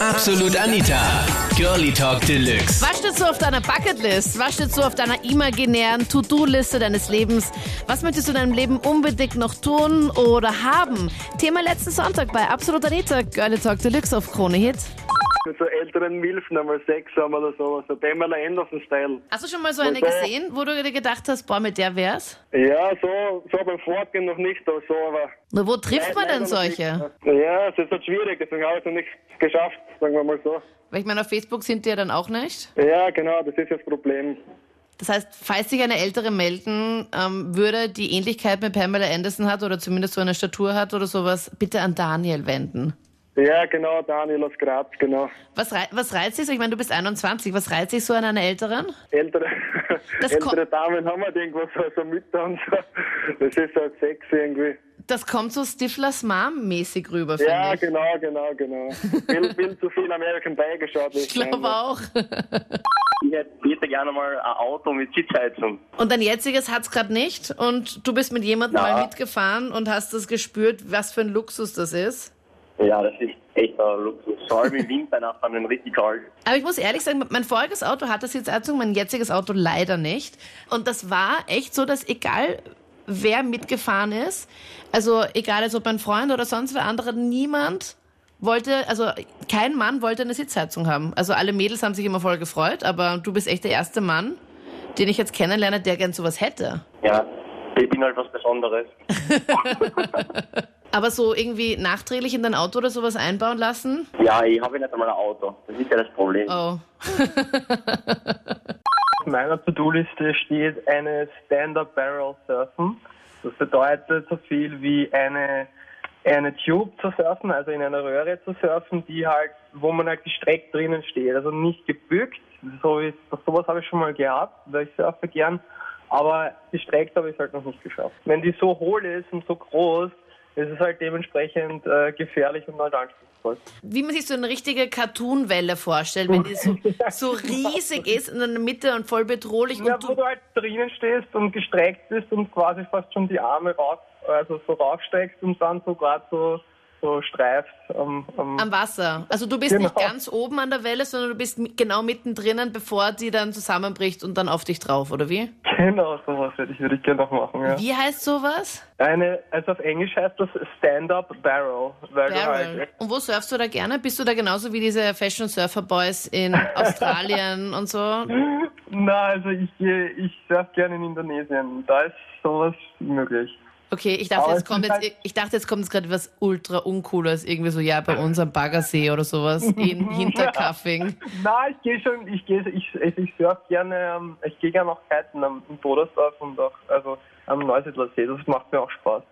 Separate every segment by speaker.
Speaker 1: Absolut Anita. Girlie Talk Deluxe.
Speaker 2: Was steht so auf deiner Bucketlist? Was steht so auf deiner imaginären To-Do-Liste deines Lebens? Was möchtest du in deinem Leben unbedingt noch tun oder haben? Thema letzten Sonntag bei Absolut Anita. Girlie Talk Deluxe auf Krone Hit.
Speaker 3: Mit so älteren Milfen einmal Sex haben oder so, so Pamela Anderson-Style.
Speaker 2: Hast du schon mal so eine gesehen, wo du dir gedacht hast, boah, mit der wär's?
Speaker 3: Ja, so, so beim Fortgehen noch nicht, aber so, aber...
Speaker 2: Nur wo trifft man denn solche?
Speaker 3: Ja, es ist halt schwierig, deswegen habe ich es noch nicht geschafft, sagen wir mal so.
Speaker 2: Weil ich meine, auf Facebook sind die ja dann auch nicht.
Speaker 3: Ja, genau, das ist das Problem.
Speaker 2: Das heißt, falls sich eine ältere melden ähm, würde, die Ähnlichkeit mit Pamela Anderson hat oder zumindest so eine Statur hat oder sowas, bitte an Daniel wenden.
Speaker 3: Ja, genau, Daniel aus Graz, genau.
Speaker 2: Was, rei was reizt dich so? Ich meine, du bist 21. Was reizt dich so an einer älteren?
Speaker 3: Ältere,
Speaker 2: Das
Speaker 3: ältere Damen haben halt irgendwas so, so Mütter und so. Das ist halt sexy irgendwie.
Speaker 2: Das kommt so Stiflers Mom-mäßig rüber, finde
Speaker 3: Ja,
Speaker 2: ich.
Speaker 3: genau, genau, genau. Viel, viel zu viel American Pie geschaut.
Speaker 2: Ich glaube auch.
Speaker 4: Ich hätte bitte gerne mal ein Auto mit Sitzheizung.
Speaker 2: Und dein jetziges hat's gerade nicht und du bist mit jemandem
Speaker 4: Ja.
Speaker 2: mal mitgefahren und hast das gespürt, was für ein Luxus das ist.
Speaker 4: Ja, das ist echt ein Luxus. Vor allem im Winter nach einem richtig kalt.
Speaker 2: Aber ich muss ehrlich sagen, mein voriges Auto hatte Sitzheizung, mein jetziges Auto leider nicht. Und das war echt so, dass egal wer mitgefahren ist, also egal als ob mein Freund oder sonst wer andere, niemand wollte, also kein Mann wollte eine Sitzheizung haben. Also alle Mädels haben sich immer voll gefreut, aber du bist echt der erste Mann, den ich jetzt kennenlerne, der gern sowas hätte.
Speaker 4: Ja, ich bin halt was Besonderes.
Speaker 2: Aber so irgendwie nachträglich in dein Auto oder sowas einbauen lassen?
Speaker 4: Ja, ich habe nicht einmal ein Auto. Das ist ja das Problem.
Speaker 2: Oh.
Speaker 5: Auf meiner To-Do-Liste steht eine Stand-Up Barrel Surfen. Das bedeutet so viel wie eine, eine Tube zu surfen, also in einer Röhre zu surfen, die halt, wo man halt gestreckt drinnen steht, also nicht gebückt. So ist, sowas habe ich schon mal gehabt, weil ich surfe gern, aber gestreckt habe ich es halt noch nicht geschafft. Wenn die so hohl ist und so groß, ist es halt dementsprechend äh, gefährlich und halt anspruchsvoll.
Speaker 2: wie man sich so eine richtige Cartoon-Welle vorstellt, wenn die so, so riesig ist in der Mitte und voll bedrohlich
Speaker 5: Ja,
Speaker 2: und
Speaker 5: wo
Speaker 2: du,
Speaker 5: halt drinnen stehst und gestreckt bist und quasi fast schon die Arme raus, also so raufsteckst und dann so gerade so, so streifst am, am,
Speaker 2: am Wasser. Also du bist nicht
Speaker 5: Genau.
Speaker 2: ganz oben an der Welle, sondern du bist genau mittendrin, bevor die dann zusammenbricht und dann auf dich drauf, oder wie?
Speaker 5: Genau, sowas würde ich, würde ich gerne noch machen, ja.
Speaker 2: Wie heißt sowas?
Speaker 5: Eine, also auf Englisch heißt das Stand-Up Barrel,
Speaker 2: Barrel.
Speaker 5: halt,
Speaker 2: Und wo surfst du da gerne? Bist du da genauso wie diese Fashion Surfer Boys in Australien und so?
Speaker 5: na, also ich ich surf gerne in Indonesien, da ist sowas möglich.
Speaker 2: Okay, ich dachte,
Speaker 5: Aber
Speaker 2: jetzt kommt jetzt,
Speaker 5: halt-
Speaker 2: ich dachte, jetzt kommt jetzt gerade was ultra uncooles, irgendwie so, ja, bei uns am Baggersee oder sowas, in Hinterkaffing.
Speaker 5: Na, ich gehe schon, ich gehe, ich, also ich surf gerne, ähm, ich gehe gerne auch kiten am im Bodersdorf und auch, also am Neusiedlersee, das macht mir auch Spaß.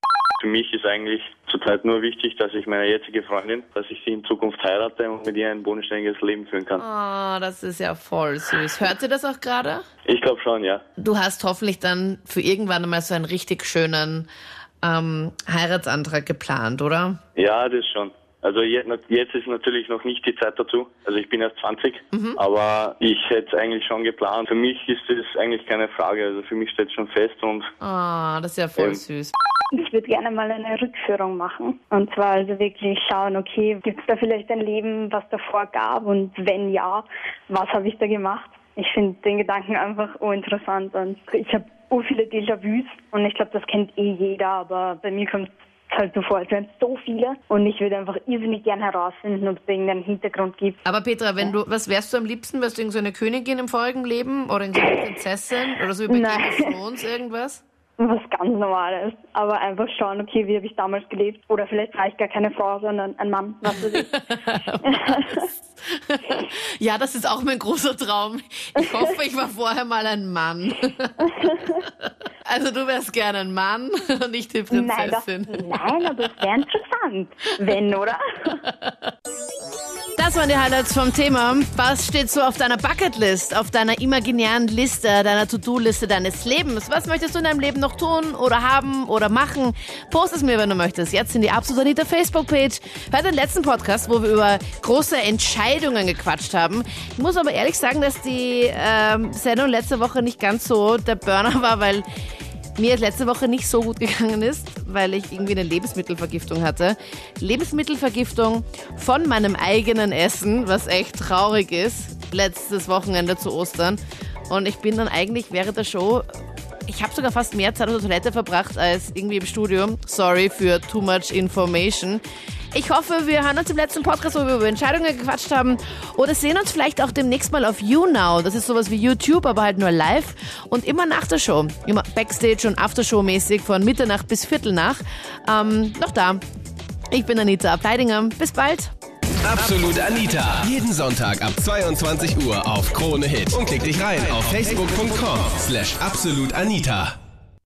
Speaker 4: Für mich ist eigentlich zurzeit nur wichtig, dass ich meine jetzige Freundin, dass ich sie in Zukunft heirate und mit ihr ein bodenständiges Leben führen kann.
Speaker 2: Oh, das ist ja voll süß. Hört ihr das auch gerade?
Speaker 4: Ich glaube schon, ja.
Speaker 2: Du hast hoffentlich dann für irgendwann einmal so einen richtig schönen ähm, Heiratsantrag geplant, oder?
Speaker 4: Ja, das schon. Also je- jetzt ist natürlich noch nicht die Zeit dazu. Also ich bin erst 20, aber ich hätte es eigentlich schon geplant. Für mich ist das eigentlich keine Frage. Also für mich steht schon fest und
Speaker 2: Oh, das ist ja voll
Speaker 4: Ähm.
Speaker 2: süß.
Speaker 6: Ich würde gerne mal eine Rückführung machen. Und zwar also wirklich schauen, okay, gibt es da vielleicht ein Leben, was davor gab? Und wenn ja, was habe ich da gemacht? Ich finde den Gedanken einfach uninteressant. Und ich habe so viele Déjà-vus und ich glaube, das kennt eh jeder, aber bei mir kommt es halt so vor, als wären es so viele. Und ich würde einfach irrsinnig gern herausfinden, ob es irgendeinen Hintergrund gibt.
Speaker 2: Aber Petra, wenn du, was wärst du am liebsten? Wärst du irgend so eine Königin im vorigen Leben oder irgend so Prinzessin oder so wie bei
Speaker 6: Nein.
Speaker 2: Game of Thrones irgendwas?
Speaker 6: Was ganz Normales. Aber einfach schauen, okay, wie habe ich damals gelebt? Oder vielleicht war ich gar keine Frau, sondern ein Mann, was weiß ich.
Speaker 2: Ja, das ist auch mein großer Traum. Ich hoffe, ich war vorher mal ein Mann. Also du wärst gerne ein Mann und nicht die
Speaker 6: Nein, das,
Speaker 2: Prinzessin.
Speaker 6: nein, aber das wäre interessant. Wenn, oder?
Speaker 2: Das waren die Highlights vom Thema. Was steht so auf deiner Bucketlist, auf deiner imaginären Liste, deiner To-Do-Liste deines Lebens? Was möchtest du in deinem Leben noch tun oder haben oder machen? Post es mir, wenn du möchtest. Jetzt in die Absolut Anita Facebook-Page. Hör den letzten Podcast, wo wir über große Entscheidungen gequatscht haben. Ich muss aber ehrlich sagen, dass die ähm, Sendung letzte Woche nicht ganz so der Burner war, weil mir letzte Woche nicht so gut gegangen ist, weil ich irgendwie eine Lebensmittelvergiftung hatte. Lebensmittelvergiftung von meinem eigenen Essen, was echt traurig ist, letztes Wochenende zu Ostern. Und ich bin dann eigentlich während der Show ich habe sogar fast mehr Zeit auf der Toilette verbracht als irgendwie im Studium. Sorry für too much information. Ich hoffe, wir hören uns im letzten Podcast, wo wir über Entscheidungen gequatscht haben. Oder sehen uns vielleicht auch demnächst mal auf YouNow. Das ist sowas wie YouTube, aber halt nur live. Und immer nach der Show. Immer Backstage und Aftershow-mäßig von Mitternacht bis Viertel nach. Ähm, noch da. Ich bin Anita Abteidinger. Bis bald.
Speaker 1: Absolut Anita. Jeden Sonntag ab 22 Uhr auf Krone Hit. Und klick dich rein auf facebook.com slash absolutanita.